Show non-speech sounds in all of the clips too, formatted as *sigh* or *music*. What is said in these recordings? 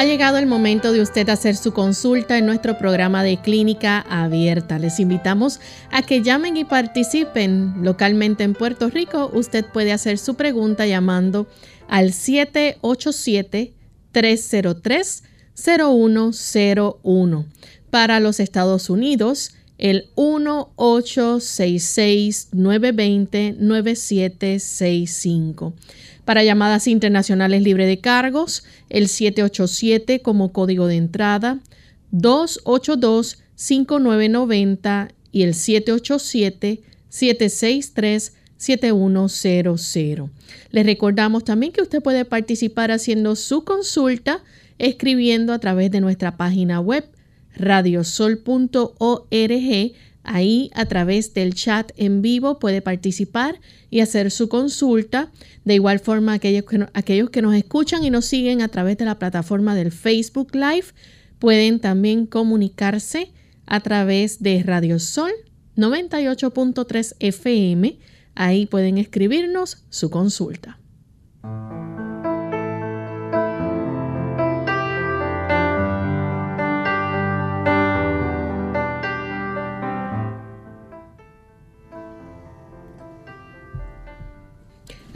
Ha llegado el momento de usted hacer su consulta en nuestro programa de clínica abierta. Les invitamos a que llamen y participen localmente en Puerto Rico. Usted puede hacer su pregunta llamando al 787-303-0101. Para los Estados Unidos, el 1-866-920-9765. Para llamadas internacionales libre de cargos, el 787 como código de entrada, 282-5990 y el 787-763-7100. Les recordamos también que usted puede participar haciendo su consulta escribiendo a través de nuestra página web radiosol.org Ahí a través del chat en vivo puede participar y hacer su consulta. De igual forma, aquellos que, aquellos que nos escuchan y nos siguen a través de la plataforma del Facebook Live pueden también comunicarse a través de Radio Sol 98.3 FM. Ahí pueden escribirnos su consulta.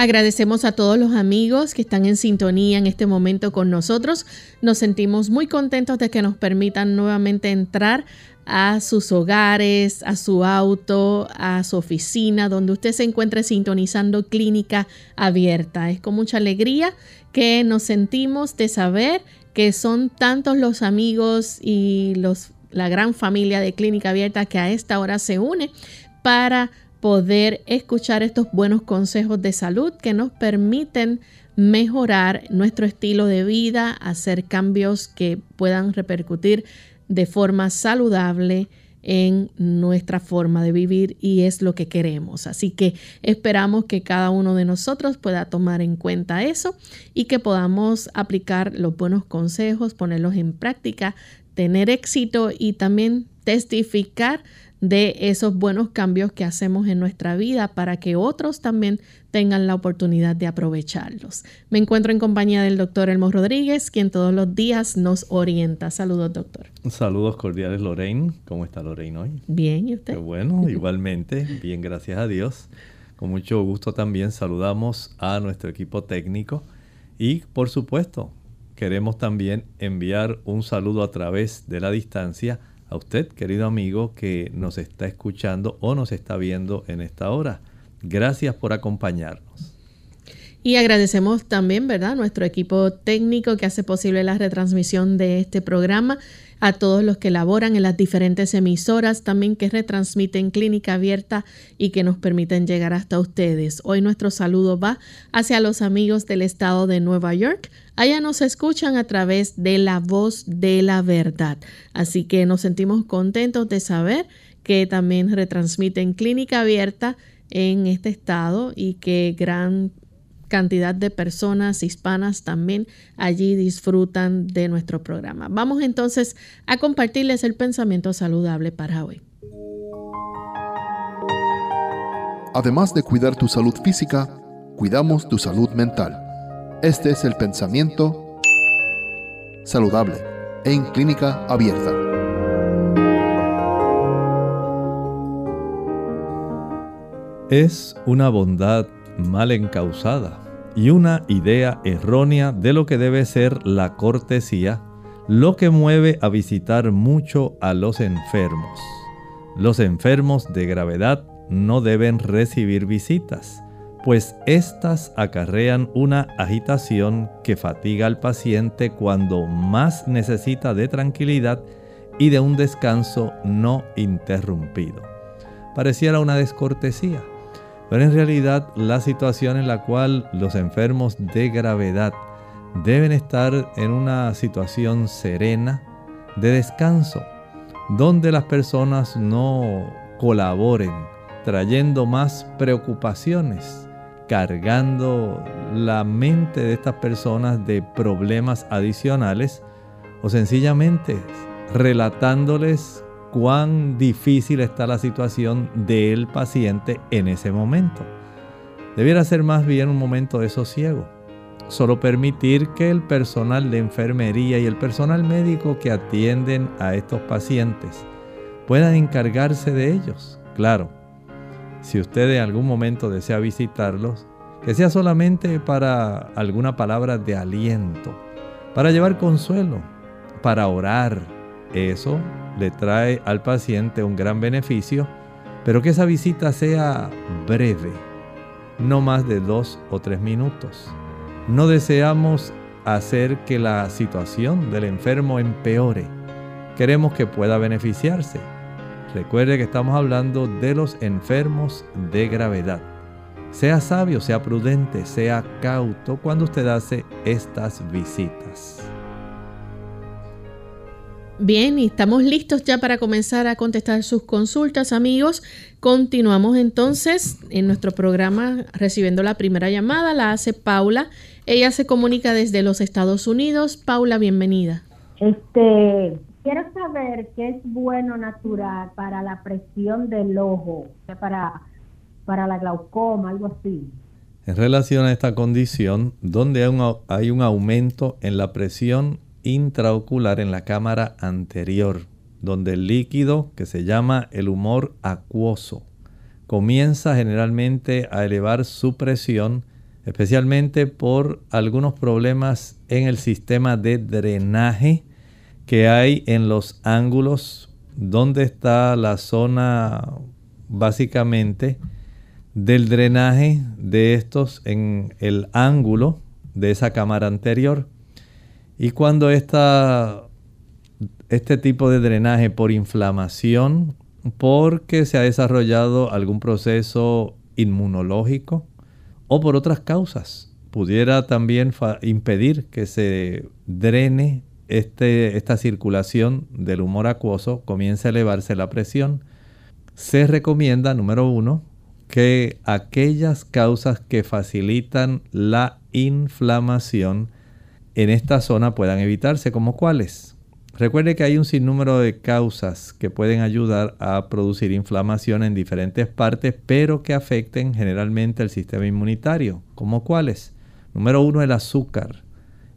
Agradecemos a todos los amigos que están en sintonía en este momento con nosotros. Nos sentimos muy contentos de que nos permitan nuevamente entrar a sus hogares, a su auto, a su oficina, donde usted se encuentre sintonizando clínica abierta. Es con mucha alegría que nos sentimos de saber que son tantos los amigos y los, la gran familia de clínica abierta que a esta hora se une para poder escuchar estos buenos consejos de salud que nos permiten mejorar nuestro estilo de vida, hacer cambios que puedan repercutir de forma saludable en nuestra forma de vivir y es lo que queremos. Así que esperamos que cada uno de nosotros pueda tomar en cuenta eso y que podamos aplicar los buenos consejos, ponerlos en práctica, tener éxito y también testificar de esos buenos cambios que hacemos en nuestra vida para que otros también tengan la oportunidad de aprovecharlos. Me encuentro en compañía del doctor Elmo Rodríguez, quien todos los días nos orienta. Saludos, doctor. Saludos cordiales, Lorraine. ¿Cómo está Lorraine hoy? Bien, ¿y usted? Qué bueno, *laughs* igualmente. Bien, gracias a Dios. Con mucho gusto también saludamos a nuestro equipo técnico y, por supuesto, queremos también enviar un saludo a través de la distancia a usted, querido amigo, que nos está escuchando o nos está viendo en esta hora. Gracias por acompañarnos. Y agradecemos también, ¿verdad?, nuestro equipo técnico que hace posible la retransmisión de este programa, a todos los que laboran en las diferentes emisoras, también que retransmiten Clínica Abierta y que nos permiten llegar hasta ustedes. Hoy nuestro saludo va hacia los amigos del estado de Nueva York. Allá nos escuchan a través de la voz de la verdad. Así que nos sentimos contentos de saber que también retransmiten Clínica Abierta en este estado y que gran cantidad de personas hispanas también allí disfrutan de nuestro programa. Vamos entonces a compartirles el pensamiento saludable para hoy. Además de cuidar tu salud física, cuidamos tu salud mental. Este es el pensamiento saludable en clínica abierta. Es una bondad mal encausada y una idea errónea de lo que debe ser la cortesía, lo que mueve a visitar mucho a los enfermos. Los enfermos de gravedad no deben recibir visitas, pues éstas acarrean una agitación que fatiga al paciente cuando más necesita de tranquilidad y de un descanso no interrumpido. Pareciera una descortesía, pero en realidad la situación en la cual los enfermos de gravedad deben estar en una situación serena, de descanso, donde las personas no colaboren trayendo más preocupaciones, cargando la mente de estas personas de problemas adicionales o sencillamente relatándoles cuán difícil está la situación del paciente en ese momento. Debiera ser más bien un momento de sosiego. Solo permitir que el personal de enfermería y el personal médico que atienden a estos pacientes puedan encargarse de ellos. Claro, si usted en algún momento desea visitarlos, que sea solamente para alguna palabra de aliento, para llevar consuelo, para orar. Eso le trae al paciente un gran beneficio, pero que esa visita sea breve, no más de dos o tres minutos. No deseamos hacer que la situación del enfermo empeore. Queremos que pueda beneficiarse. Recuerde que estamos hablando de los enfermos de gravedad. Sea sabio, sea prudente, sea cauto cuando usted hace estas visitas. Bien, y estamos listos ya para comenzar a contestar sus consultas, amigos. Continuamos entonces en nuestro programa recibiendo la primera llamada, la hace Paula. Ella se comunica desde los Estados Unidos. Paula, bienvenida. Este, quiero saber qué es bueno natural para la presión del ojo, para, para la glaucoma, algo así. En relación a esta condición, donde hay un, hay un aumento en la presión intraocular en la cámara anterior, donde el líquido que se llama el humor acuoso comienza generalmente a elevar su presión, especialmente por algunos problemas en el sistema de drenaje que hay en los ángulos donde está la zona básicamente del drenaje de estos en el ángulo de esa cámara anterior. Y cuando esta, este tipo de drenaje por inflamación, porque se ha desarrollado algún proceso inmunológico o por otras causas, pudiera también impedir que se drene este, esta circulación del humor acuoso, comience a elevarse la presión. Se recomienda, número uno, que aquellas causas que facilitan la inflamación en esta zona puedan evitarse, como cuáles. Recuerde que hay un sinnúmero de causas que pueden ayudar a producir inflamación en diferentes partes, pero que afecten generalmente el sistema inmunitario, como cuáles. Número uno, el azúcar.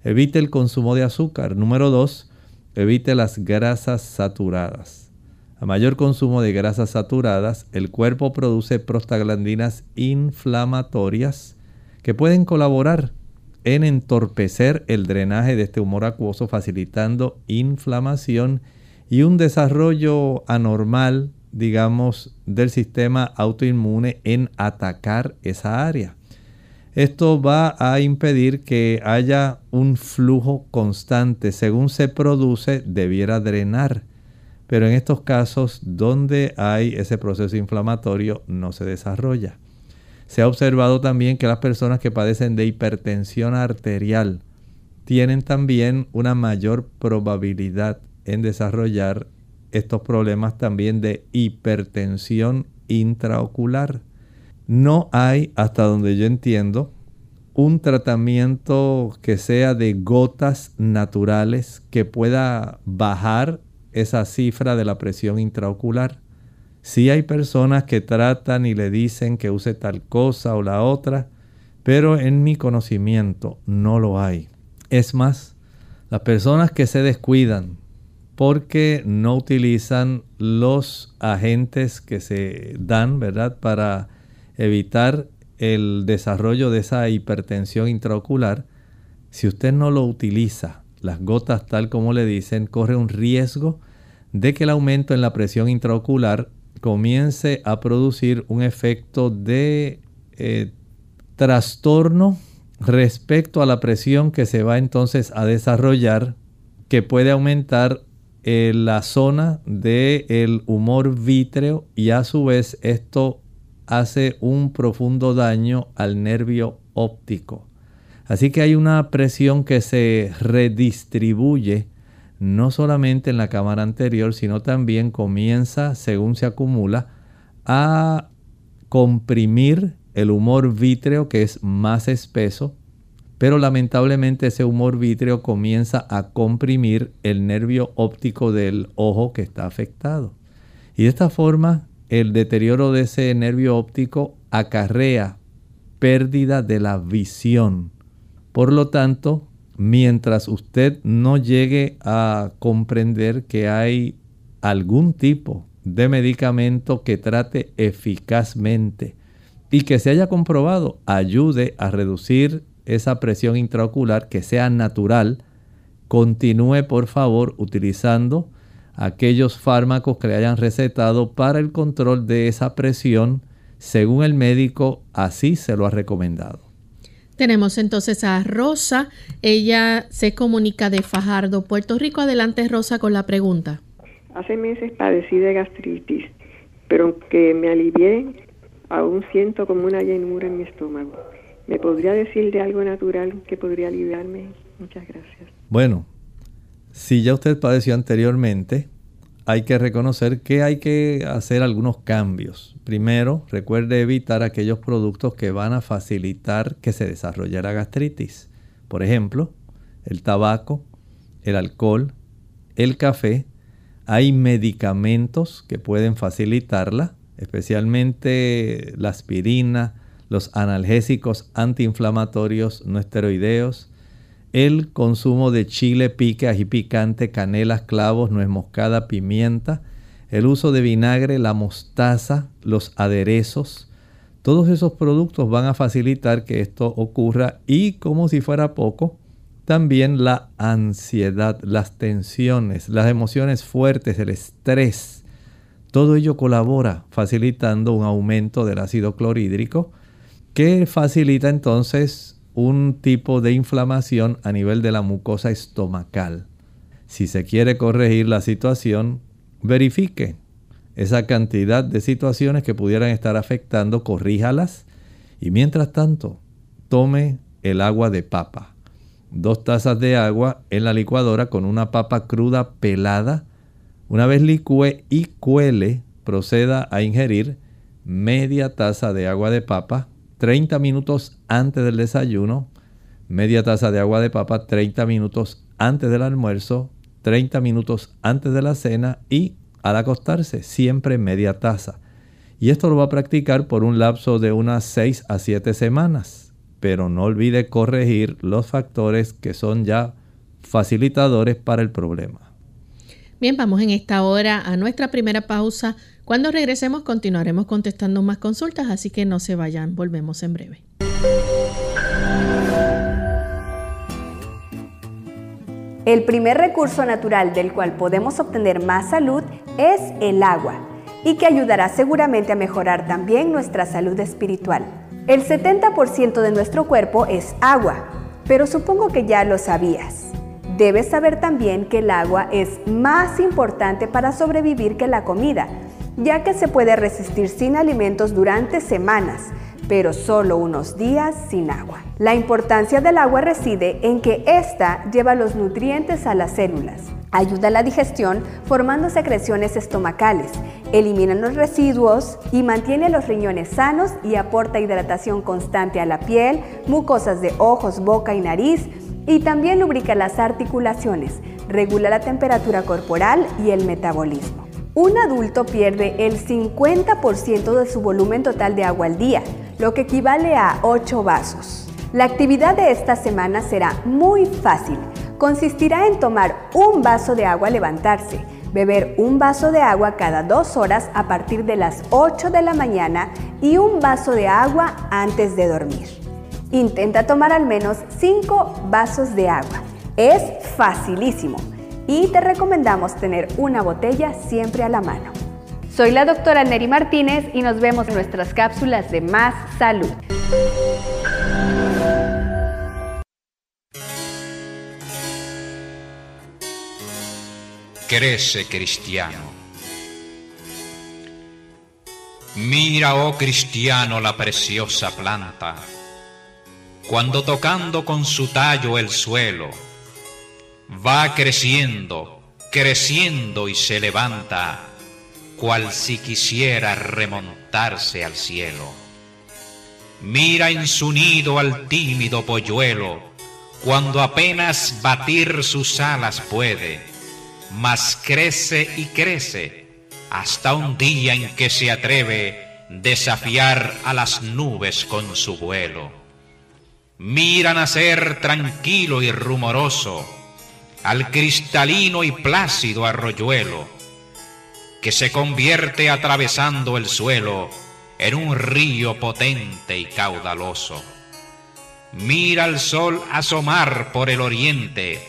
Evite el consumo de azúcar. Número dos, evite las grasas saturadas. A mayor consumo de grasas saturadas, el cuerpo produce prostaglandinas inflamatorias que pueden colaborar en entorpecer el drenaje de este humor acuoso, facilitando inflamación y un desarrollo anormal, digamos, del sistema autoinmune en atacar esa área. Esto va a impedir que haya un flujo constante. Según se produce, debiera drenar. Pero en estos casos donde hay ese proceso inflamatorio no se desarrolla. Se ha observado también que las personas que padecen de hipertensión arterial tienen también una mayor probabilidad en desarrollar estos problemas también de hipertensión intraocular. No hay, hasta donde yo entiendo, un tratamiento que sea de gotas naturales que pueda bajar esa cifra de la presión intraocular. Sí hay personas que tratan y le dicen que use tal cosa o la otra, pero en mi conocimiento no lo hay. Es más, las personas que se descuidan porque no utilizan los agentes que se dan, ¿verdad?, para evitar el desarrollo de esa hipertensión intraocular, si usted no lo utiliza, las gotas tal como le dicen, corre un riesgo de que el aumento en la presión intraocular comience a producir un efecto de eh, trastorno respecto a la presión que se va entonces a desarrollar, que puede aumentar la zona del humor vítreo y a su vez esto hace un profundo daño al nervio óptico. Así que hay una presión que se redistribuye no solamente en la cámara anterior, sino también comienza, según se acumula, a comprimir el humor vítreo que es más espeso, pero lamentablemente ese humor vítreo comienza a comprimir el nervio óptico del ojo que está afectado. Y de esta forma el deterioro de ese nervio óptico acarrea pérdida de la visión. Por lo tanto, mientras usted no llegue a comprender que hay algún tipo de medicamento que trate eficazmente y que se haya comprobado ayude a reducir esa presión intraocular que sea natural, continúe por favor utilizando aquellos fármacos que le hayan recetado para el control de esa presión según el médico así se lo ha recomendado. Tenemos entonces a Rosa, ella se comunica de Fajardo, Puerto Rico. Adelante Rosa con la pregunta. Hace meses padecí de gastritis, pero aunque me alivié, aún siento como una llenura en mi estómago. ¿Me podría decir de algo natural que podría aliviarme? Muchas gracias. Bueno, si ya usted padeció anteriormente, hay que reconocer que hay que hacer algunos cambios. Primero, recuerde evitar aquellos productos que van a facilitar que se desarrolle la gastritis. Por ejemplo, el tabaco, el alcohol, el café. Hay medicamentos que pueden facilitarla, especialmente la aspirina, los analgésicos antiinflamatorios no esteroideos, el consumo de chile, pique, ají picante, canela, clavos, nuez moscada, pimienta, el uso de vinagre, la mostaza, los aderezos. Todos esos productos van a facilitar que esto ocurra y como si fuera poco, también la ansiedad, las tensiones, las emociones fuertes, el estrés. Todo ello colabora facilitando un aumento del ácido clorhídrico que facilita entonces un tipo de inflamación a nivel de la mucosa estomacal. Si se quiere corregir la situación, verifique esa cantidad de situaciones que pudieran estar afectando, corríjalas y mientras tanto, tome el agua de papa. Dos tazas de agua en la licuadora con una papa cruda pelada. Una vez licúe y cuele, proceda a ingerir media taza de agua de papa 30 minutos antes del desayuno, media taza de agua de papa 30 minutos antes del almuerzo, 30 minutos antes de la cena y al acostarse siempre media taza. Y esto lo va a practicar por un lapso de unas 6 a 7 semanas. Pero no olvide corregir los factores que son ya facilitadores para el problema. Bien, vamos en esta hora a nuestra primera pausa cuando regresemos continuaremos contestando más consultas, así que no se vayan, volvemos en breve. El primer recurso natural del cual podemos obtener más salud es el agua y que ayudará seguramente a mejorar también nuestra salud espiritual. El 70% de nuestro cuerpo es agua, pero supongo que ya lo sabías. Debes saber también que el agua es más importante para sobrevivir que la comida, ya que se puede resistir sin alimentos durante semanas, pero solo unos días sin agua. La importancia del agua reside en que ésta lleva los nutrientes a las células, ayuda a la digestión formando secreciones estomacales, elimina los residuos y mantiene los riñones sanos y aporta hidratación constante a la piel, mucosas de ojos, boca y nariz, y también lubrica las articulaciones, regula la temperatura corporal y el metabolismo. Un adulto pierde el 50% de su volumen total de agua al día, lo que equivale a 8 vasos. La actividad de esta semana será muy fácil. Consistirá en tomar un vaso de agua al levantarse, beber un vaso de agua cada dos horas a partir de las 8 de la mañana y un vaso de agua antes de dormir. Intenta tomar al menos 5 vasos de agua. Es facilísimo y te recomendamos tener una botella siempre a la mano. Soy la doctora Neri Martínez y nos vemos en nuestras cápsulas de Más Salud. Crece cristiano. Mira, oh cristiano, la preciosa planta, cuando tocando con su tallo el suelo, va creciendo, creciendo y se levanta, cual si quisiera remontarse al cielo. Mira en su nido al tímido polluelo, cuando apenas batir sus alas puede, mas crece y crece hasta un día en que se atreve desafiar a las nubes con su vuelo. Mira nacer tranquilo y rumoroso al cristalino y plácido arroyuelo, que se convierte atravesando el suelo en un río potente y caudaloso. Mira al sol asomar por el oriente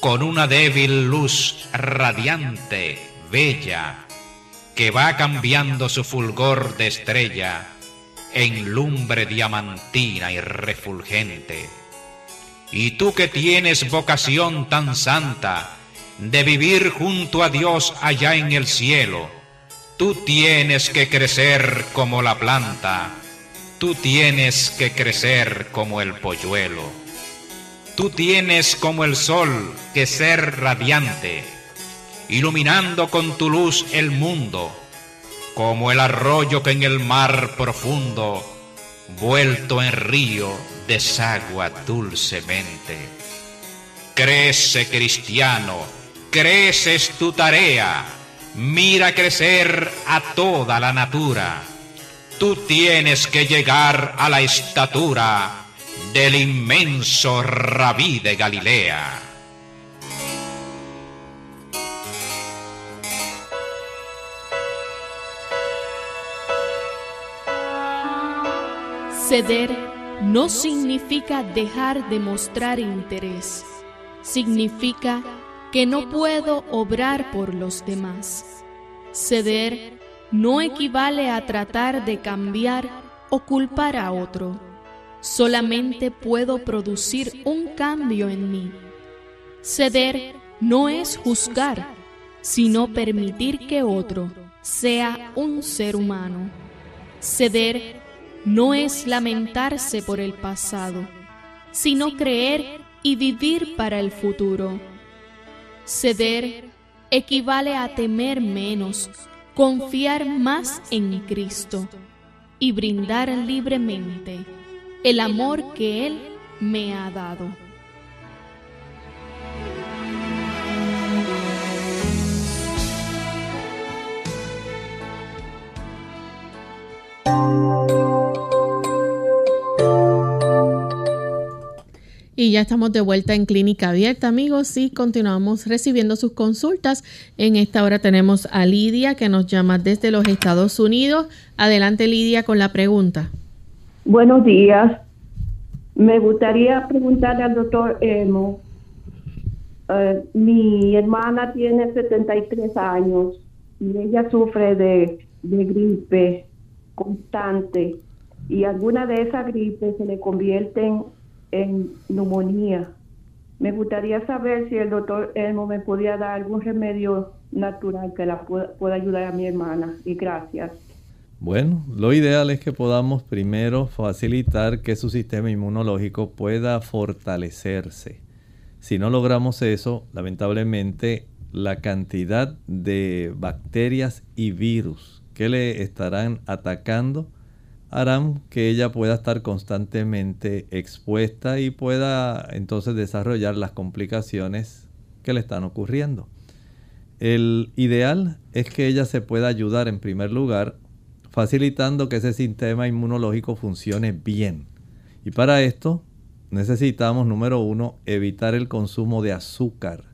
con una débil luz radiante, bella, que va cambiando su fulgor de estrella en lumbre diamantina y refulgente. Y tú que tienes vocación tan santa de vivir junto a Dios allá en el cielo, tú tienes que crecer como la planta, tú tienes que crecer como el polluelo, tú tienes como el sol que ser radiante iluminando con tu luz el mundo, como el arroyo que en el mar profundo, vuelto en río, desagua dulcemente. Crece, cristiano, creces tu tarea, mira crecer a toda la natura. Tú tienes que llegar a la estatura del inmenso rabí de Galilea. Ceder no significa dejar de mostrar interés, significa que no puedo obrar por los demás. Ceder no equivale a tratar de cambiar o culpar a otro. Solamente puedo producir un cambio en mí. Ceder no es juzgar, sino permitir que otro sea un ser humano. Ceder no es lamentarse por el pasado, sino creer y vivir para el futuro. Ceder equivale a temer menos, confiar más en Cristo y brindar libremente el amor que Él me ha dado. Y ya estamos de vuelta en Clínica Abierta, amigos, y continuamos recibiendo sus consultas. En esta hora tenemos a Lidia que nos llama desde los Estados Unidos. Adelante, Lidia, con la pregunta. Buenos días. Me gustaría preguntarle al doctor Emo. Eh, mi hermana tiene 73 años y ella sufre de, gripe constante y alguna de esas gripes se le convierten en neumonía. Me gustaría saber si el doctor Elmo me podía dar algún remedio natural que la pueda, ayudar a mi hermana. Y gracias. Bueno, lo ideal es que podamos primero facilitar que su sistema inmunológico pueda fortalecerse. Si no logramos eso, lamentablemente la cantidad de bacterias y virus que le estarán atacando harán que ella pueda estar constantemente expuesta y pueda entonces desarrollar las complicaciones que le están ocurriendo. El ideal es que ella se pueda ayudar en primer lugar facilitando que ese sistema inmunológico funcione bien. Y para esto necesitamos, número uno, evitar el consumo de azúcar.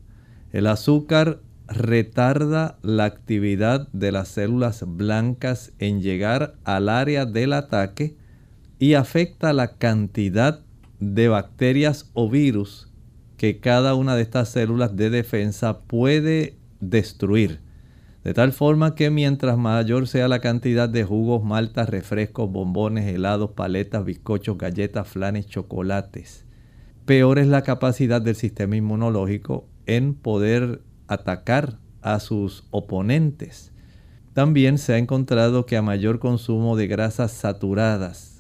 El azúcar retarda la actividad de las células blancas en llegar al área del ataque y afecta la cantidad de bacterias o virus que cada una de estas células de defensa puede destruir. De tal forma que mientras mayor sea la cantidad de jugos, maltas, refrescos, bombones, helados, paletas, bizcochos, galletas, flanes, chocolates, peor es la capacidad del sistema inmunológico en poder atacar a sus oponentes. También se ha encontrado que a mayor consumo de grasas saturadas,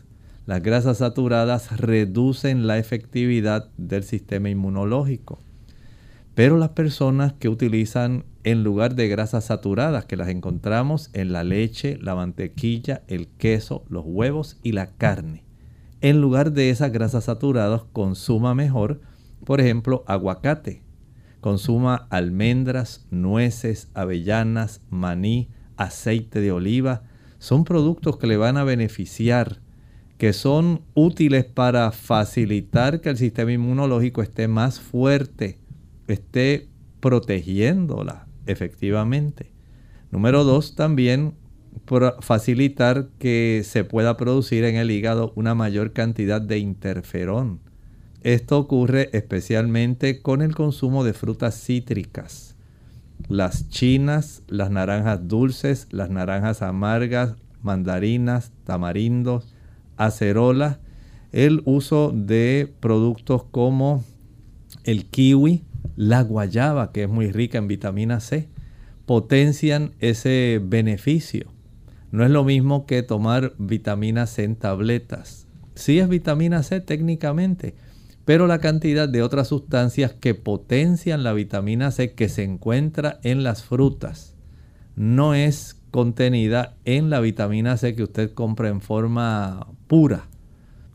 las grasas saturadas reducen la efectividad del sistema inmunológico. Pero las personas que utilizan en lugar de grasas saturadas, que las encontramos en la leche, la mantequilla, el queso, los huevos y la carne, en lugar de esas grasas saturadas, consuma mejor, por ejemplo, aguacate. Consuma almendras, nueces, avellanas, maní, aceite de oliva. Son productos que le van a beneficiar, que son útiles para facilitar que el sistema inmunológico esté más fuerte, esté protegiéndola efectivamente. Número dos, también facilitar que se pueda producir en el hígado una mayor cantidad de interferón. Esto ocurre especialmente con el consumo de frutas cítricas. Las chinas, las naranjas dulces, las naranjas amargas, mandarinas, tamarindos, acerolas, el uso de productos como el kiwi, la guayaba, que es muy rica en vitamina C, potencian ese beneficio. No es lo mismo que tomar vitamina C en tabletas. Sí es vitamina C técnicamente, pero la cantidad de otras sustancias que potencian la vitamina C que se encuentra en las frutas no es contenida en la vitamina C que usted compra en forma pura.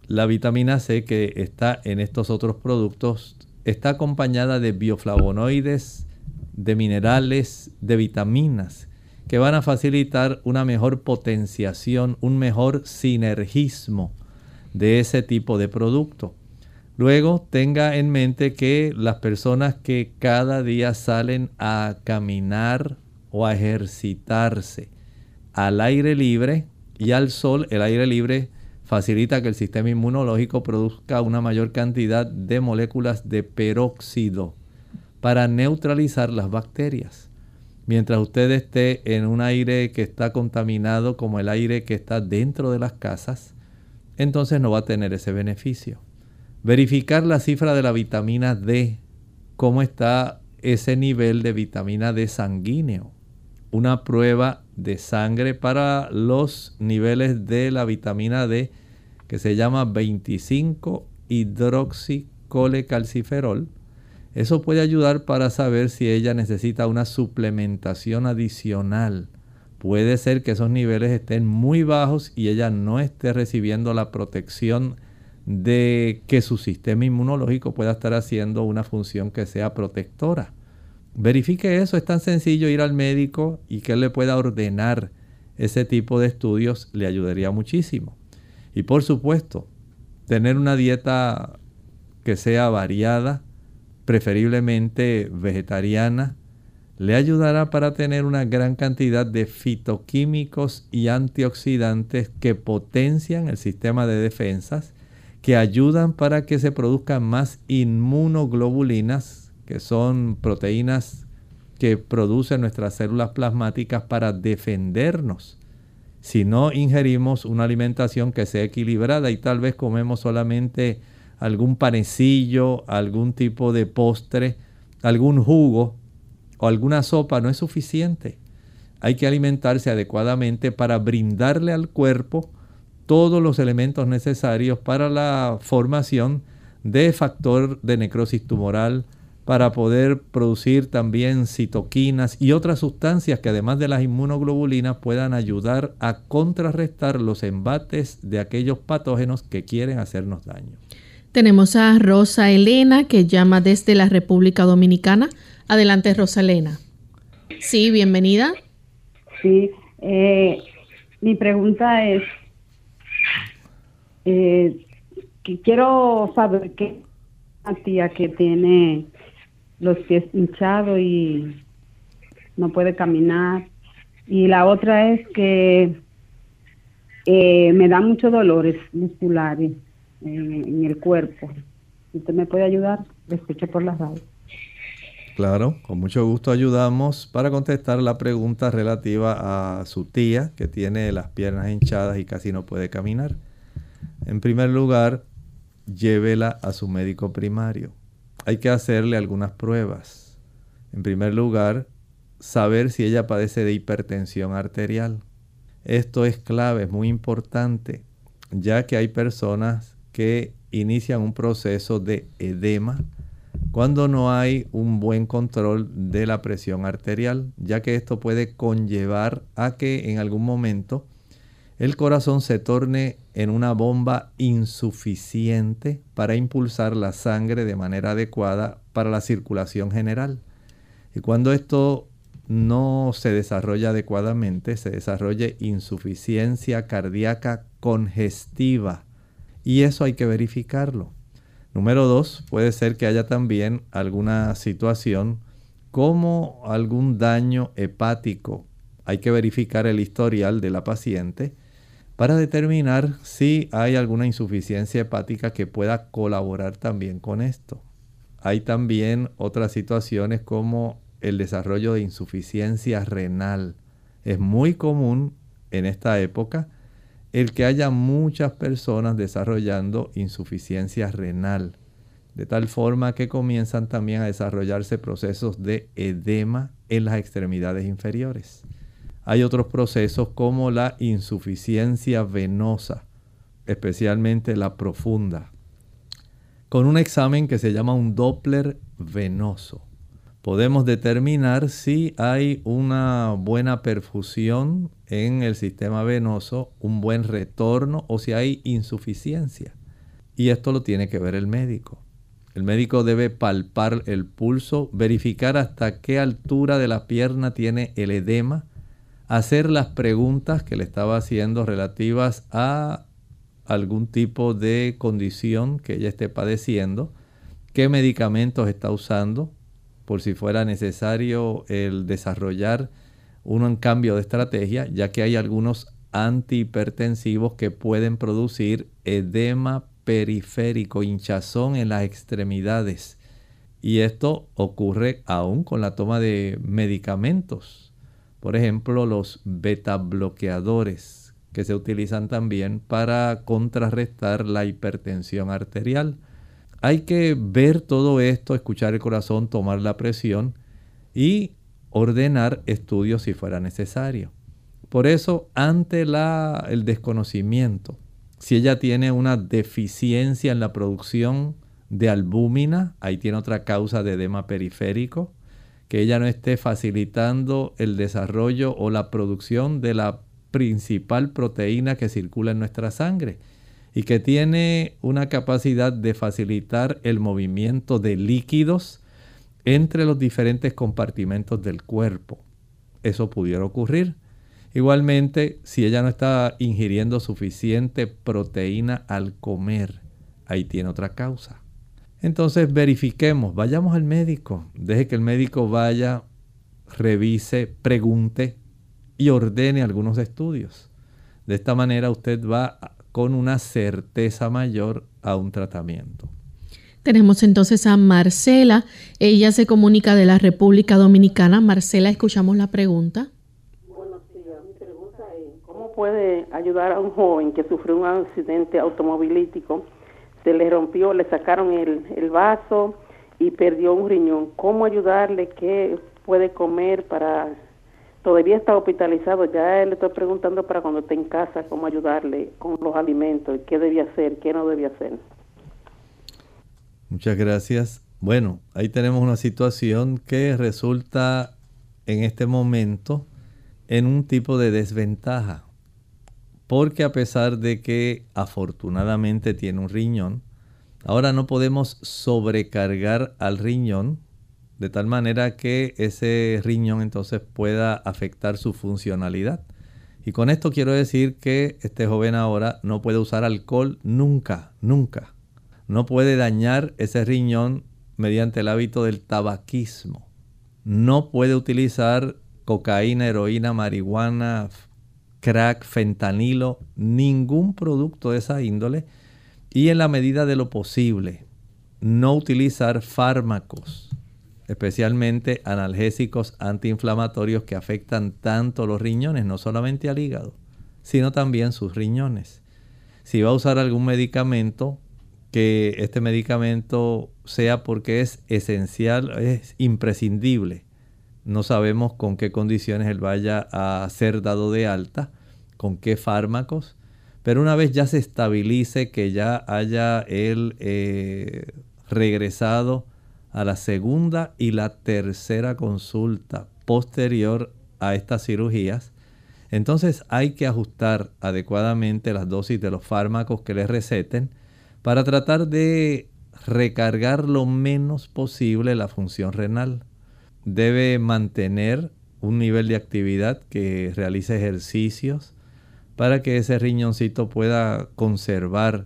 La vitamina C que está en estos otros productos está acompañada de bioflavonoides, de minerales, de vitaminas que van a facilitar una mejor potenciación, un mejor sinergismo de ese tipo de producto. Luego tenga en mente que las personas que cada día salen a caminar o a ejercitarse al aire libre y al sol, el aire libre facilita que el sistema inmunológico produzca una mayor cantidad de moléculas de peróxido para neutralizar las bacterias. Mientras usted esté en un aire que está contaminado como el aire que está dentro de las casas, entonces no va a tener ese beneficio. Verificar la cifra de la vitamina D, cómo está ese nivel de vitamina D sanguíneo. Una prueba de sangre para los niveles de la vitamina D que se llama 25 hidroxicole-calciferol. Eso puede ayudar para saber si ella necesita una suplementación adicional. Puede ser que esos niveles estén muy bajos y ella no esté recibiendo la protección de que su sistema inmunológico pueda estar haciendo una función que sea protectora. Verifique eso, es tan sencillo ir al médico y que él le pueda ordenar ese tipo de estudios le ayudaría muchísimo. Y por supuesto, tener una dieta que sea variada, preferiblemente vegetariana, le ayudará para tener una gran cantidad de fitoquímicos y antioxidantes que potencian el sistema de defensas, que ayudan para que se produzcan más inmunoglobulinas, que son proteínas que producen nuestras células plasmáticas para defendernos. Si no ingerimos una alimentación que sea equilibrada y tal vez comemos solamente algún panecillo, algún tipo de postre, algún jugo o alguna sopa no es suficiente. Hay que alimentarse adecuadamente para brindarle al cuerpo todos los elementos necesarios para la formación de factor de necrosis tumoral, para poder producir también citoquinas y otras sustancias que además de las inmunoglobulinas puedan ayudar a contrarrestar los embates de aquellos patógenos que quieren hacernos daño. Tenemos a Rosa Elena que llama desde la República Dominicana. Adelante, Rosa Elena. Sí, bienvenida. Sí, eh, mi pregunta es, eh, quiero saber qué tía que tiene los pies hinchados y no puede caminar. Y la otra es que eh, me da muchos dolores musculares en, el cuerpo. ¿Usted me puede ayudar? Le escucho por las radio. Claro, con mucho gusto ayudamos para contestar la pregunta relativa a su tía que tiene las piernas hinchadas y casi no puede caminar. En primer lugar, llévela a su médico primario. Hay que hacerle algunas pruebas. En primer lugar, saber si ella padece de hipertensión arterial. Esto es clave, es muy importante, ya que hay personas que inician un proceso de edema cuando no hay un buen control de la presión arterial, ya que esto puede conllevar a que en algún momento el corazón se torne en una bomba insuficiente para impulsar la sangre de manera adecuada para la circulación general. Y cuando esto no se desarrolla adecuadamente, se desarrolla insuficiencia cardíaca congestiva. Y eso hay que verificarlo. Número dos, puede ser que haya también alguna situación como algún daño hepático. Hay que verificar el historial de la paciente para determinar si hay alguna insuficiencia hepática que pueda colaborar también con esto. Hay también otras situaciones como el desarrollo de insuficiencia renal. Es muy común en esta época el que haya muchas personas desarrollando insuficiencia renal, de tal forma que comienzan también a desarrollarse procesos de edema en las extremidades inferiores. Hay otros procesos como la insuficiencia venosa, especialmente la profunda, con un examen que se llama un Doppler venoso podemos determinar si hay una buena perfusión en el sistema venoso, un buen retorno o si hay insuficiencia. Y esto lo tiene que ver el médico. El médico debe palpar el pulso, verificar hasta qué altura de la pierna tiene el edema, hacer las preguntas que le estaba haciendo relativas a algún tipo de condición que ella esté padeciendo, qué medicamentos está usando, por si fuera necesario el desarrollar un cambio de estrategia, ya que hay algunos antihipertensivos que pueden producir edema periférico, hinchazón en las extremidades. Y esto ocurre aún con la toma de medicamentos. Por ejemplo, los beta bloqueadores que se utilizan también para contrarrestar la hipertensión arterial. Hay que ver todo esto, escuchar el corazón, tomar la presión y ordenar estudios si fuera necesario. Por eso, ante el desconocimiento, si ella tiene una deficiencia en la producción de albúmina, ahí tiene otra causa de edema periférico, que ella no esté facilitando el desarrollo o la producción de la principal proteína que circula en nuestra sangre y que tiene una capacidad de facilitar el movimiento de líquidos entre los diferentes compartimentos del cuerpo. Eso pudiera ocurrir. Igualmente, si ella no está ingiriendo suficiente proteína al comer, ahí tiene otra causa. Entonces verifiquemos, vayamos al médico, deje que el médico vaya, revise, pregunte y ordene algunos estudios. De esta manera usted va con una certeza mayor a un tratamiento. Tenemos entonces a Marcela. Ella se comunica de la República Dominicana. Marcela, escuchamos la pregunta. Buenos días. Mi pregunta es, ¿cómo puede ayudar a un joven que sufrió un accidente automovilístico? Se le rompió, le sacaron el, el vaso y perdió un riñón. ¿Cómo ayudarle? ¿Qué puede comer para todavía está hospitalizado. Ya le estoy preguntando para cuando esté en casa cómo ayudarle con los alimentos, qué debía hacer, qué no debía hacer. Muchas gracias. Bueno, ahí tenemos una situación que resulta en este momento en un tipo de desventaja. Porque a pesar de que afortunadamente tiene un riñón, ahora no podemos sobrecargar al riñón de tal manera que ese riñón entonces pueda afectar su funcionalidad. Y con esto quiero decir que este joven ahora no puede usar alcohol nunca, nunca. No puede dañar ese riñón mediante el hábito del tabaquismo. No puede utilizar cocaína, heroína, marihuana, crack, fentanilo, ningún producto de esa índole. Y en la medida de lo posible, no utilizar fármacos especialmente analgésicos antiinflamatorios que afectan tanto los riñones, no solamente al hígado, sino también sus riñones. Si va a usar algún medicamento, que este medicamento sea porque es esencial, es imprescindible, no sabemos con qué condiciones él vaya a ser dado de alta, con qué fármacos, pero una vez ya se estabilice, que ya haya él eh, regresado a la segunda y la tercera consulta posterior a estas cirugías, entonces hay que ajustar adecuadamente las dosis de los fármacos que le receten para tratar de recargar lo menos posible la función renal. Debe mantener un nivel de actividad que realice ejercicios para que ese riñoncito pueda conservar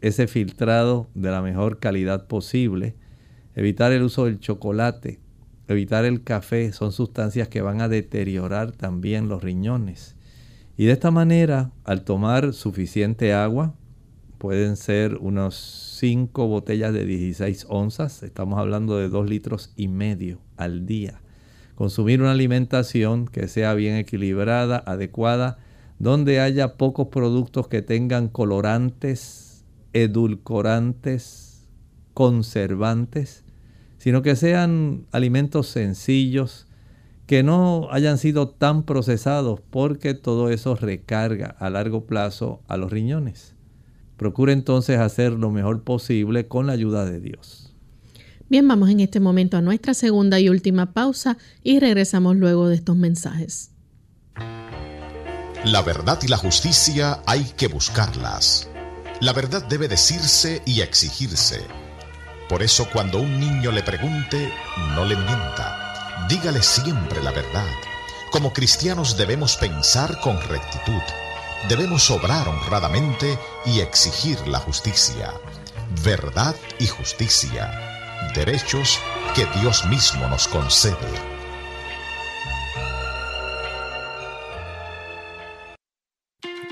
ese filtrado de la mejor calidad posible. Evitar el uso del chocolate, evitar el café, son sustancias que van a deteriorar también los riñones. Y de esta manera, al tomar suficiente agua, pueden ser unos 5 botellas de 16 onzas, estamos hablando de 2 litros y medio al día. Consumir una alimentación que sea bien equilibrada, adecuada, donde haya pocos productos que tengan colorantes, edulcorantes, conservantes, sino que sean alimentos sencillos, que no hayan sido tan procesados, porque todo eso recarga a largo plazo a los riñones. Procure entonces hacer lo mejor posible con la ayuda de Dios. Bien, vamos en este momento a nuestra segunda y última pausa y regresamos luego de estos mensajes. La verdad y la justicia hay que buscarlas. La verdad debe decirse y exigirse por eso cuando un niño le pregunte, no le mienta. Dígale siempre la verdad. Como cristianos debemos pensar con rectitud. Debemos obrar honradamente y exigir la justicia. Verdad y justicia. Derechos que Dios mismo nos concede.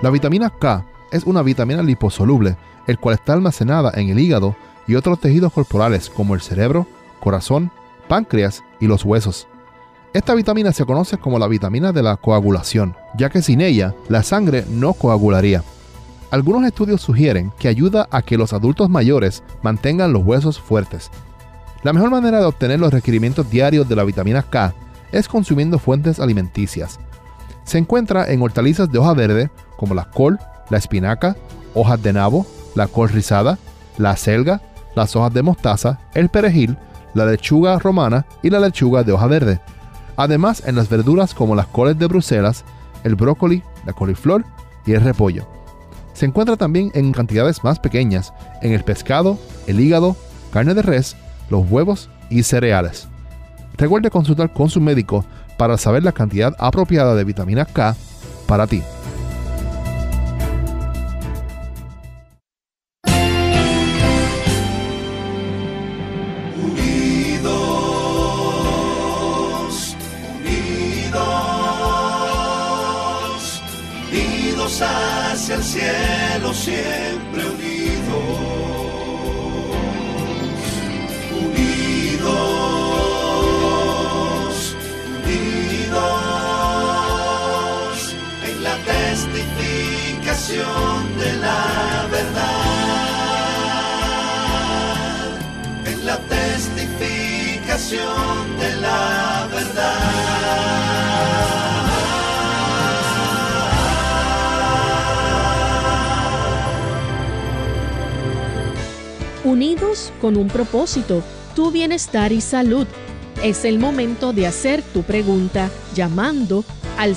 La vitamina K es una vitamina liposoluble, el cual está almacenada en el hígado y otros tejidos corporales como el cerebro, corazón, páncreas y los huesos. Esta vitamina se conoce como la vitamina de la coagulación, ya que sin ella la sangre no coagularía. Algunos estudios sugieren que ayuda a que los adultos mayores mantengan los huesos fuertes. La mejor manera de obtener los requerimientos diarios de la vitamina K es consumiendo fuentes alimenticias. Se encuentra en hortalizas de hoja verde como la col, la espinaca, hojas de nabo, la col rizada, la selga, las hojas de mostaza, el perejil, la lechuga romana y la lechuga de hoja verde. Además en las verduras como las coles de Bruselas, el brócoli, la coliflor y el repollo. Se encuentra también en cantidades más pequeñas en el pescado, el hígado, carne de res, los huevos y cereales. Recuerde consultar con su médico para saber la cantidad apropiada de vitamina K para ti. De la verdad, en la testificación de la verdad. unidos con un propósito, tu bienestar y salud. Es el momento de hacer tu pregunta llamando al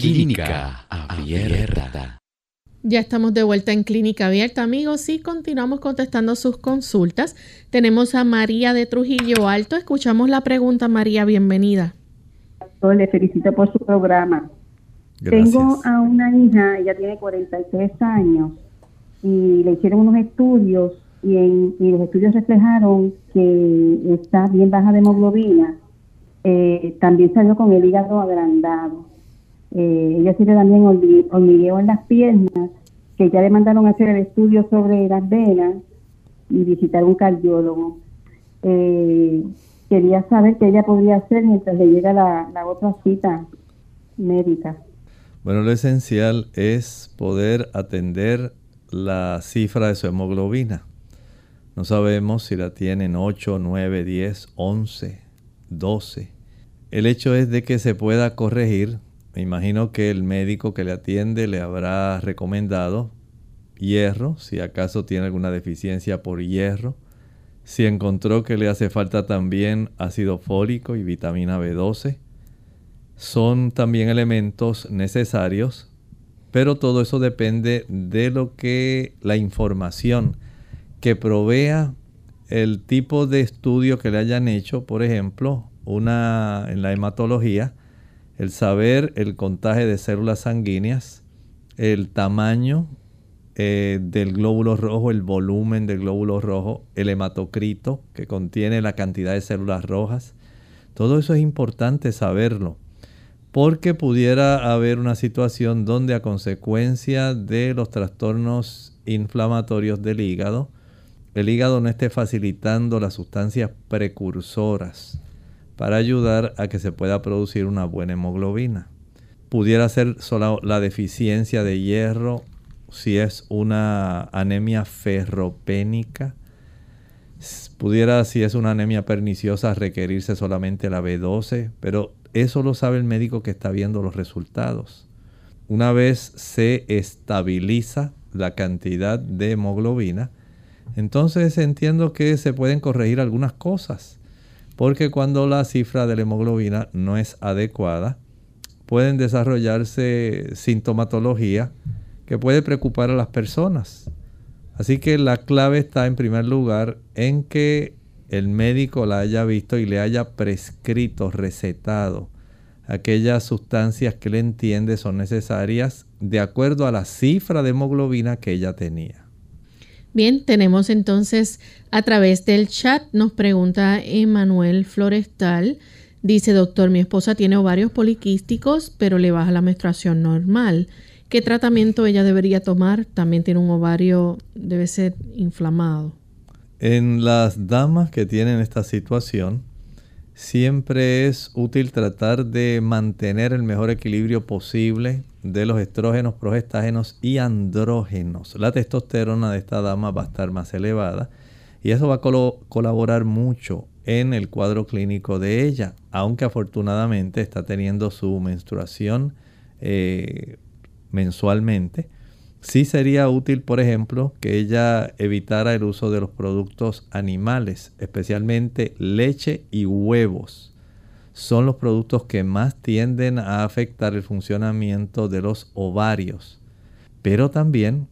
Clínica Abierta. Ya estamos de vuelta en Clínica Abierta, amigos, y continuamos contestando sus consultas. Tenemos a María de Trujillo Alto. Escuchamos la pregunta, María, bienvenida. Le felicito por su programa. Tengo a una hija, ella tiene 43 años, y le hicieron unos estudios y, en, los estudios reflejaron que está bien baja de hemoglobina. Eh, también salió con el hígado agrandado. Eh, ella tiene también hormigueo en las piernas, que ya le mandaron a hacer el estudio sobre las venas y visitar un cardiólogo. Eh, quería saber qué ella podría hacer mientras le llega la, la otra cita médica. Bueno, lo esencial es poder atender la cifra de su hemoglobina. No sabemos si la tienen 8, 9, 10, 11, 12. El hecho es de que se pueda corregir me imagino que el médico que le atiende le habrá recomendado hierro, si acaso tiene alguna deficiencia por hierro. Si encontró que le hace falta también ácido fólico y vitamina B12, son también elementos necesarios, pero todo eso depende de lo que la información que provea el tipo de estudio que le hayan hecho, por ejemplo, una en la hematología, el saber el contagio de células sanguíneas, el tamaño eh, del glóbulo rojo, el volumen del glóbulo rojo, el hematocrito que contiene la cantidad de células rojas. Todo eso es importante saberlo porque pudiera haber una situación donde a consecuencia de los trastornos inflamatorios del hígado, el hígado no esté facilitando las sustancias precursoras para ayudar a que se pueda producir una buena hemoglobina. Pudiera ser solo la deficiencia de hierro si es una anemia ferropénica. Pudiera, si es una anemia perniciosa, requerirse solamente la B12, pero eso lo sabe el médico que está viendo los resultados. Una vez se estabiliza la cantidad de hemoglobina, entonces entiendo que se pueden corregir algunas cosas porque cuando la cifra de la hemoglobina no es adecuada, pueden desarrollarse sintomatología que puede preocupar a las personas. Así que la clave está en primer lugar en que el médico la haya visto y le haya prescrito, recetado aquellas sustancias que le entiende son necesarias de acuerdo a la cifra de hemoglobina que ella tenía. Bien, tenemos entonces a través del chat, nos pregunta Emanuel Florestal, dice doctor, mi esposa tiene ovarios poliquísticos, pero le baja la menstruación normal. ¿Qué tratamiento ella debería tomar? También tiene un ovario, debe ser inflamado. En las damas que tienen esta situación, siempre es útil tratar de mantener el mejor equilibrio posible de los estrógenos, progestágenos y andrógenos. La testosterona de esta dama va a estar más elevada y eso va a colaborar mucho en el cuadro clínico de ella, aunque afortunadamente está teniendo su menstruación eh, mensualmente Sí sería útil, por ejemplo, que ella evitara el uso de los productos animales, especialmente leche y huevos. Son los productos que más tienden a afectar el funcionamiento de los ovarios. Pero también,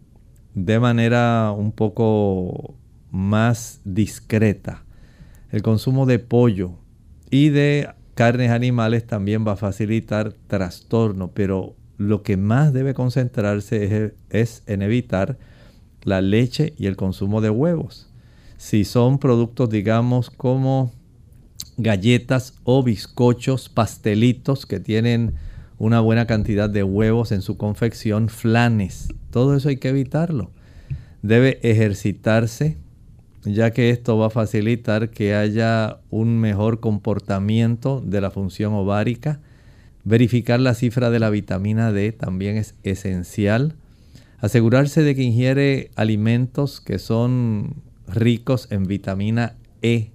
de manera un poco más discreta, el consumo de pollo y de carnes animales también va a facilitar trastorno, pero lo que más debe concentrarse es, en evitar la leche y el consumo de huevos. Si son productos, digamos, como galletas o bizcochos, pastelitos que tienen una buena cantidad de huevos en su confección, flanes, todo eso hay que evitarlo. Debe ejercitarse ya que esto va a facilitar que haya un mejor comportamiento de la función ovárica. Verificar la cifra de la vitamina D también es esencial. Asegurarse de que ingiere alimentos que son ricos en vitamina E,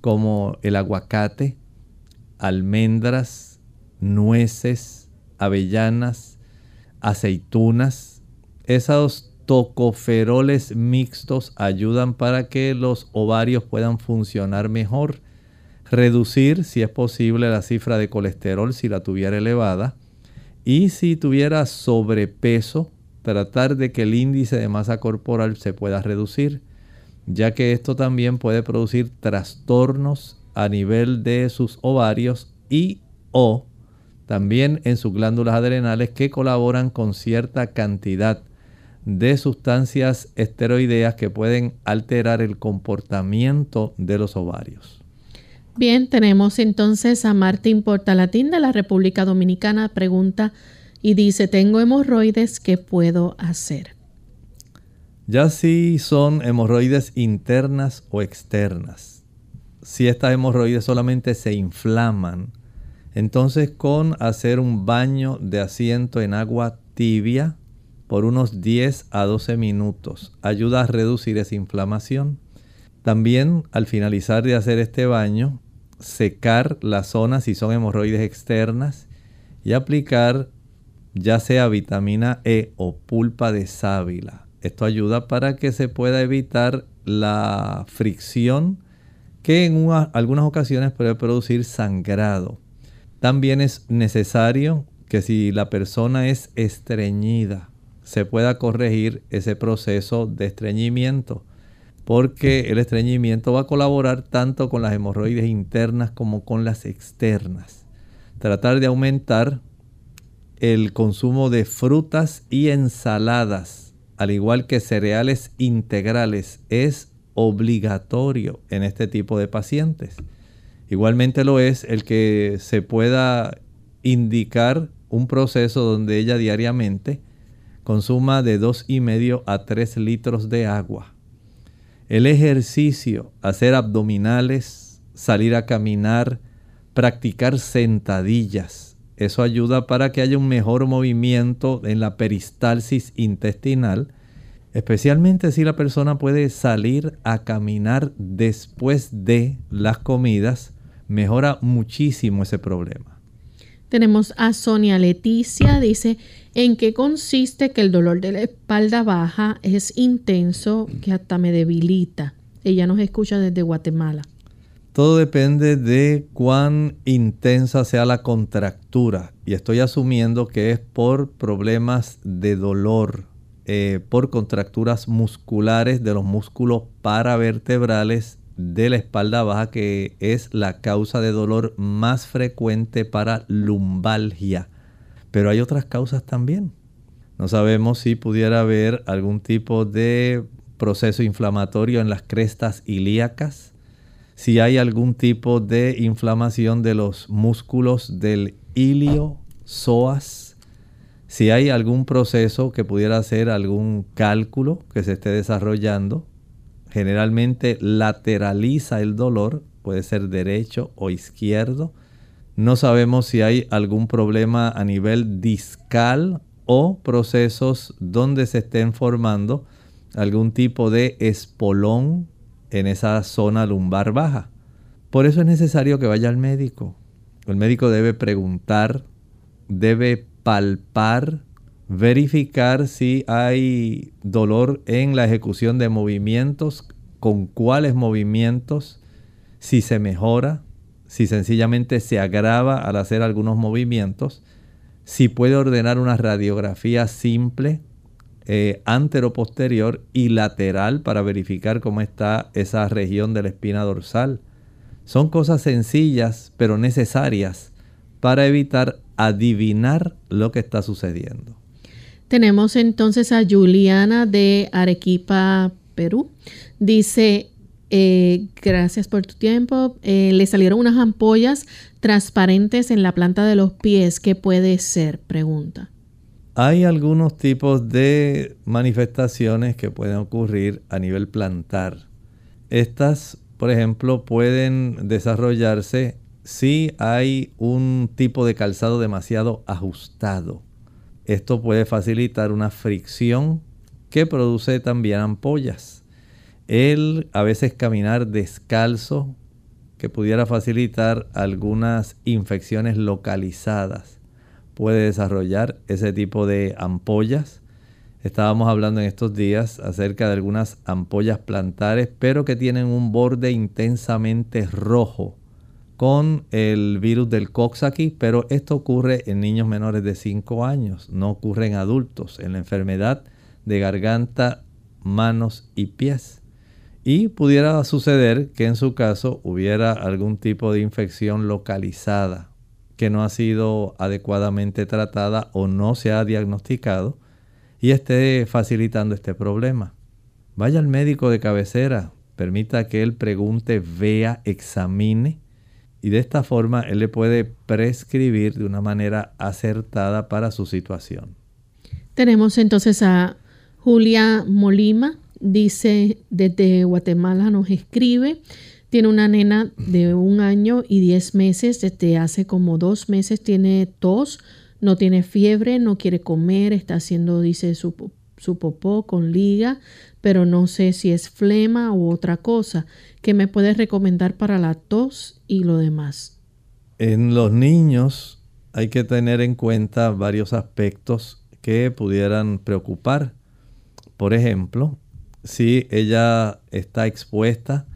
como el aguacate, almendras, nueces, avellanas, aceitunas. Esos tocoferoles mixtos ayudan para que los ovarios puedan funcionar mejor. Reducir, si es posible, la cifra de colesterol si la tuviera elevada. Y si tuviera sobrepeso, tratar de que el índice de masa corporal se pueda reducir, ya que esto también puede producir trastornos a nivel de sus ovarios y o también en sus glándulas adrenales que colaboran con cierta cantidad de sustancias esteroideas que pueden alterar el comportamiento de los ovarios. Bien, tenemos entonces a Martín Portalatín de la República Dominicana. Pregunta y dice, tengo hemorroides, ¿qué puedo hacer? Ya si son hemorroides internas o externas, si estas hemorroides solamente se inflaman, entonces con hacer un baño de asiento en agua tibia, por unos 10 a 12 minutos. Ayuda a reducir esa inflamación. También al finalizar de hacer este baño, secar la zona si son hemorroides externas y aplicar ya sea vitamina E o pulpa de sábila. Esto ayuda para que se pueda evitar la fricción que en algunas ocasiones puede producir sangrado. También es necesario que si la persona es estreñida, se pueda corregir ese proceso de estreñimiento, porque el estreñimiento va a colaborar tanto con las hemorroides internas como con las externas. Tratar de aumentar el consumo de frutas y ensaladas, al igual que cereales integrales, es obligatorio en este tipo de pacientes. Igualmente lo es el que se pueda indicar un proceso donde ella diariamente consuma de 2,5 a 3 litros de agua. El ejercicio, hacer abdominales, salir a caminar, practicar sentadillas, eso ayuda para que haya un mejor movimiento en la peristalsis intestinal, especialmente si la persona puede salir a caminar después de las comidas, mejora muchísimo ese problema. Tenemos a Sonia Leticia, dice, ¿en qué consiste que el dolor de la espalda baja es intenso que hasta me debilita? Ella nos escucha desde Guatemala. Todo depende de cuán intensa sea la contractura y estoy asumiendo que es por problemas de dolor, eh, por contracturas musculares de los músculos paravertebrales de la espalda baja que es la causa de dolor más frecuente para lumbalgia. Pero hay otras causas también. No sabemos si pudiera haber algún tipo de proceso inflamatorio en las crestas ilíacas, si hay algún tipo de inflamación de los músculos del ilio, psoas, si hay algún proceso que pudiera ser algún cálculo que se esté desarrollando generalmente lateraliza el dolor, puede ser derecho o izquierdo. No sabemos si hay algún problema a nivel discal o procesos donde se estén formando algún tipo de espolón en esa zona lumbar baja. Por eso es necesario que vaya al médico. El médico debe preguntar, debe palpar verificar si hay dolor en la ejecución de movimientos, con cuáles movimientos, si se mejora, si sencillamente se agrava al hacer algunos movimientos, si puede ordenar una radiografía simple, eh, antero-posterior y lateral para verificar cómo está esa región de la espina dorsal. Son cosas sencillas pero necesarias para evitar adivinar lo que está sucediendo. Tenemos entonces a Juliana de Arequipa, Perú. Dice, eh, gracias por tu tiempo. Eh, le salieron unas ampollas transparentes en la planta de los pies. ¿Qué puede ser? Pregunta. Hay algunos tipos de manifestaciones que pueden ocurrir a nivel plantar. Estas, por ejemplo, pueden desarrollarse si hay un tipo de calzado demasiado ajustado. Esto puede facilitar una fricción que produce también ampollas. El a veces caminar descalzo que pudiera facilitar algunas infecciones localizadas puede desarrollar ese tipo de ampollas. Estábamos hablando en estos días acerca de algunas ampollas plantares, pero que tienen un borde intensamente rojo con el virus del Coxsackie, pero esto ocurre en niños menores de 5 años, no ocurre en adultos, en la enfermedad de garganta, manos y pies. Y pudiera suceder que en su caso hubiera algún tipo de infección localizada que no ha sido adecuadamente tratada o no se ha diagnosticado y esté facilitando este problema. Vaya al médico de cabecera, permita que él pregunte, vea, examine y de esta forma él le puede prescribir de una manera acertada para su situación. Tenemos entonces a Julia Molima, dice desde Guatemala, nos escribe, tiene una nena de un año y diez meses, desde hace como dos meses tiene tos, no tiene fiebre, no quiere comer, está haciendo, dice, su, su popó con liga, pero no sé si es flema u otra cosa. ¿Qué me puedes recomendar para la tos y lo demás? En los niños hay que tener en cuenta varios aspectos que pudieran preocupar. Por ejemplo, si ella está expuesta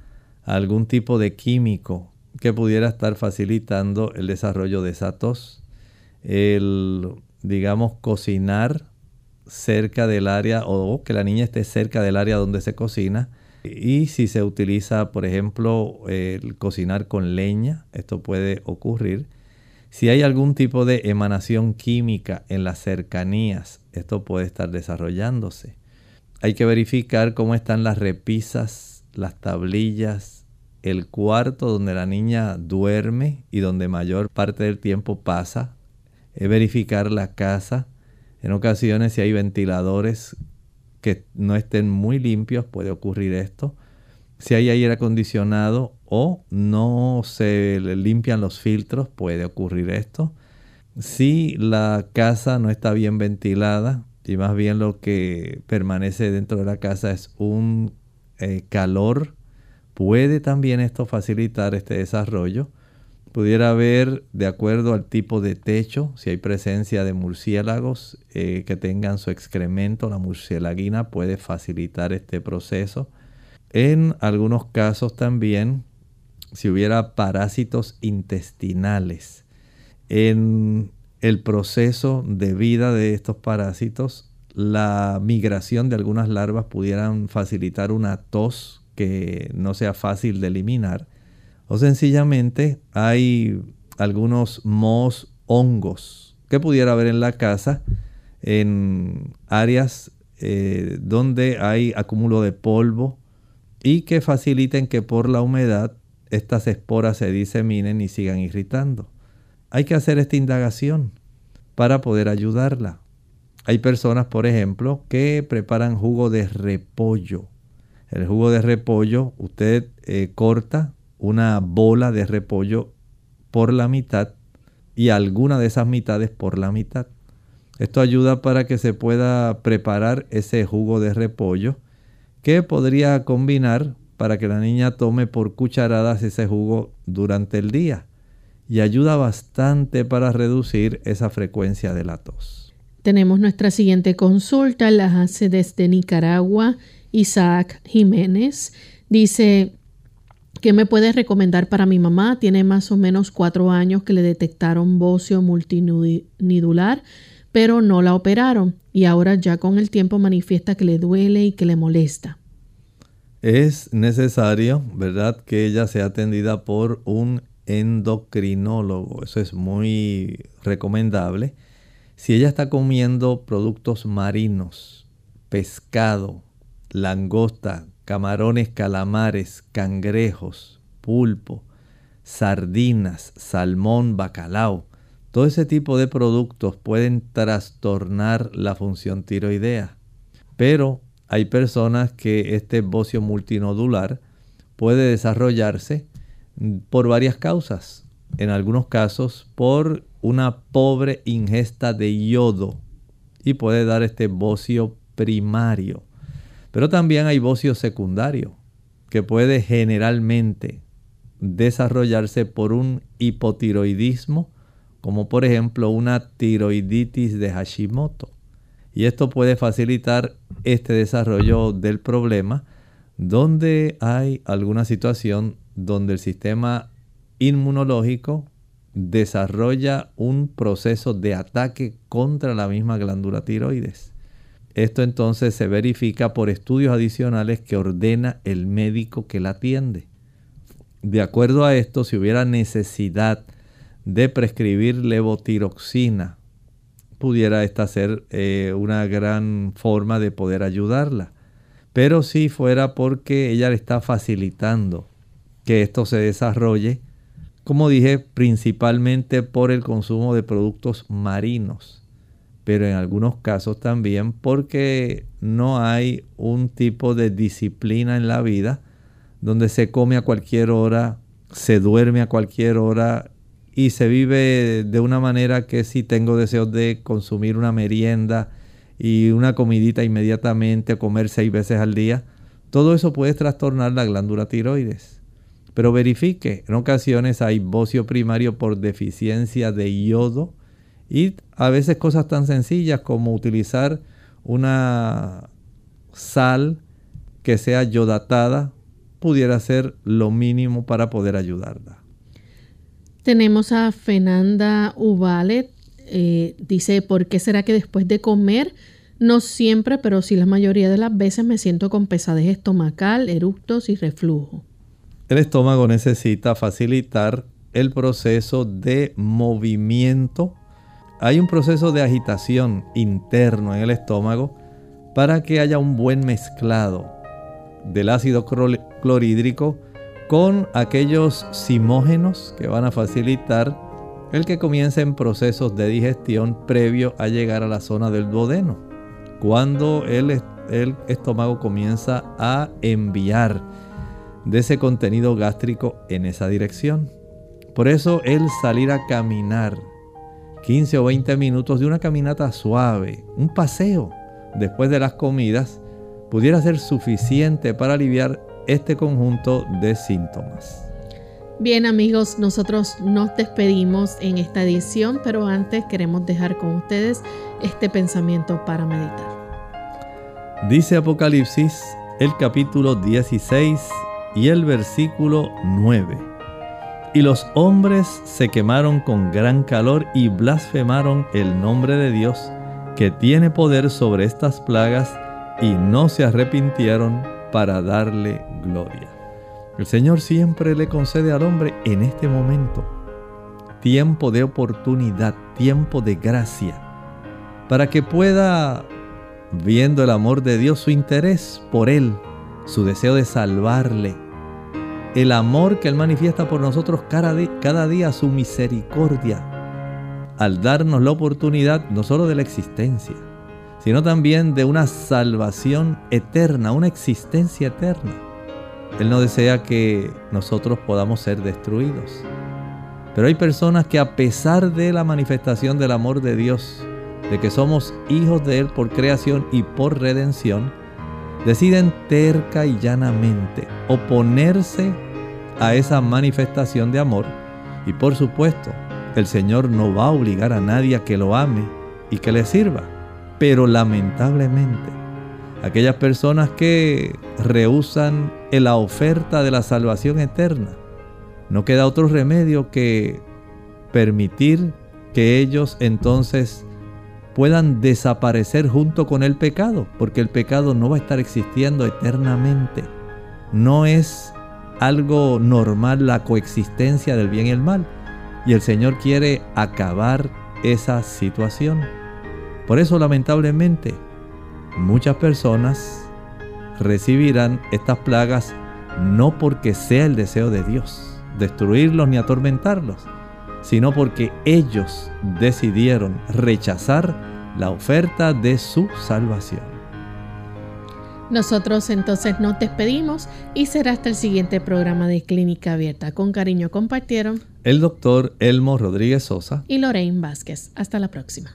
a algún tipo de químico que pudiera estar facilitando el desarrollo de esa tos, el, digamos, cocinar cerca del área o que la niña esté cerca del área donde se cocina. Y si se utiliza, por ejemplo, el cocinar con leña, esto puede ocurrir. Si hay algún tipo de emanación química en las cercanías, esto puede estar desarrollándose. Hay que verificar cómo están las repisas, las tablillas, el cuarto donde la niña duerme y donde mayor parte del tiempo pasa. Verificar la casa en ocasiones si hay ventiladores que no estén muy limpios puede ocurrir esto. Si hay aire acondicionado o no se limpian los filtros puede ocurrir esto. Si la casa no está bien ventilada y más bien lo que permanece dentro de la casa es un eh, calor, puede también esto facilitar este desarrollo. Pudiera haber, de acuerdo al tipo de techo, si hay presencia de murciélagos eh, que tengan su excremento, la murcielaguina puede facilitar este proceso. En algunos casos también, si hubiera parásitos intestinales, en el proceso de vida de estos parásitos, la migración de algunas larvas pudieran facilitar una tos que no sea fácil de eliminar o sencillamente hay algunos mohos hongos que pudiera haber en la casa en áreas eh, donde hay acúmulo de polvo y que faciliten que por la humedad estas esporas se diseminen y sigan irritando. Hay que hacer esta indagación para poder ayudarla. Hay personas, por ejemplo, que preparan jugo de repollo. El jugo de repollo usted eh, corta una bola de repollo por la mitad y alguna de esas mitades por la mitad. Esto ayuda para que se pueda preparar ese jugo de repollo que podría combinar para que la niña tome por cucharadas ese jugo durante el día y ayuda bastante para reducir esa frecuencia de la tos. Tenemos nuestra siguiente consulta, la hace desde Nicaragua Isaac Jiménez. Dice, ¿Qué me puedes recomendar para mi mamá? Tiene más o menos cuatro años que le detectaron bocio multinidular, pero no la operaron y ahora ya con el tiempo manifiesta que le duele y que le molesta. Es necesario, ¿verdad?, que ella sea atendida por un endocrinólogo. Eso es muy recomendable. Si ella está comiendo productos marinos, pescado, langosta, camarones, calamares, cangrejos, pulpo, sardinas, salmón, bacalao. Todo ese tipo de productos pueden trastornar la función tiroidea. Pero hay personas que este bocio multinodular puede desarrollarse por varias causas. En algunos casos por una pobre ingesta de yodo y puede dar este bocio primario. Pero también hay bocio secundario que puede generalmente desarrollarse por un hipotiroidismo, como por ejemplo una tiroiditis de Hashimoto. Y esto puede facilitar este desarrollo del problema donde hay alguna situación donde el sistema inmunológico desarrolla un proceso de ataque contra la misma glándula tiroides. Esto entonces se verifica por estudios adicionales que ordena el médico que la atiende. De acuerdo a esto, si hubiera necesidad de prescribir levotiroxina, pudiera esta ser eh, una gran forma de poder ayudarla. Pero si fuera porque ella le está facilitando que esto se desarrolle, como dije, principalmente por el consumo de productos marinos, pero en algunos casos también porque no hay un tipo de disciplina en la vida donde se come a cualquier hora, se duerme a cualquier hora y se vive de una manera que si tengo deseos de consumir una merienda y una comidita inmediatamente, comer seis veces al día, todo eso puede trastornar la glándula tiroides. Pero verifique, en ocasiones hay bocio primario por deficiencia de yodo y a veces cosas tan sencillas como utilizar una sal que sea yodatada pudiera ser lo mínimo para poder ayudarla. Tenemos a Fernanda Uvalet. Eh, dice, ¿por qué será que después de comer, no siempre, pero sí la mayoría de las veces me siento con pesadez estomacal, eructos y reflujo? El estómago necesita facilitar el proceso de movimiento. Hay un proceso de agitación interno en el estómago para que haya un buen mezclado del ácido clorhídrico con aquellos simógenos que van a facilitar el que comiencen procesos de digestión previo a llegar a la zona del duodeno. Cuando el, el estómago comienza a enviar de ese contenido gástrico en esa dirección. Por eso el salir a caminar 15 o 20 minutos de una caminata suave, un paseo después de las comidas, pudiera ser suficiente para aliviar este conjunto de síntomas. Bien amigos, nosotros nos despedimos en esta edición, pero antes queremos dejar con ustedes este pensamiento para meditar. Dice Apocalipsis el capítulo 16 y el versículo 9. Y los hombres se quemaron con gran calor y blasfemaron el nombre de Dios, que tiene poder sobre estas plagas, y no se arrepintieron para darle gloria. El Señor siempre le concede al hombre en este momento tiempo de oportunidad, tiempo de gracia, para que pueda, viendo el amor de Dios, su interés por Él, su deseo de salvarle, el amor que Él manifiesta por nosotros cada, día, su misericordia, al darnos la oportunidad no solo de la existencia, sino también de una salvación eterna, una existencia eterna. Él no desea que nosotros podamos ser destruidos. Pero hay personas que a pesar de la manifestación del amor de Dios, de que somos hijos de Él por creación y por redención, deciden terca y llanamente oponerse a esa manifestación de amor. Y por supuesto, el Señor no va a obligar a nadie a que lo ame y que le sirva. Pero lamentablemente, aquellas personas que rehusan la oferta de la salvación eterna, no queda otro remedio que permitir que ellos entonces puedan desaparecer junto con el pecado, porque el pecado no va a estar existiendo eternamente. No es algo normal la coexistencia del bien y el mal, y el Señor quiere acabar esa situación. Por eso lamentablemente muchas personas recibirán estas plagas no porque sea el deseo de Dios destruirlos ni atormentarlos, sino porque ellos decidieron rechazar la oferta de su salvación. Nosotros entonces nos despedimos y será hasta el siguiente programa de Clínica Abierta. Con cariño compartieron el doctor Elmo Rodríguez Sosa y Lorraine Vázquez. Hasta la próxima.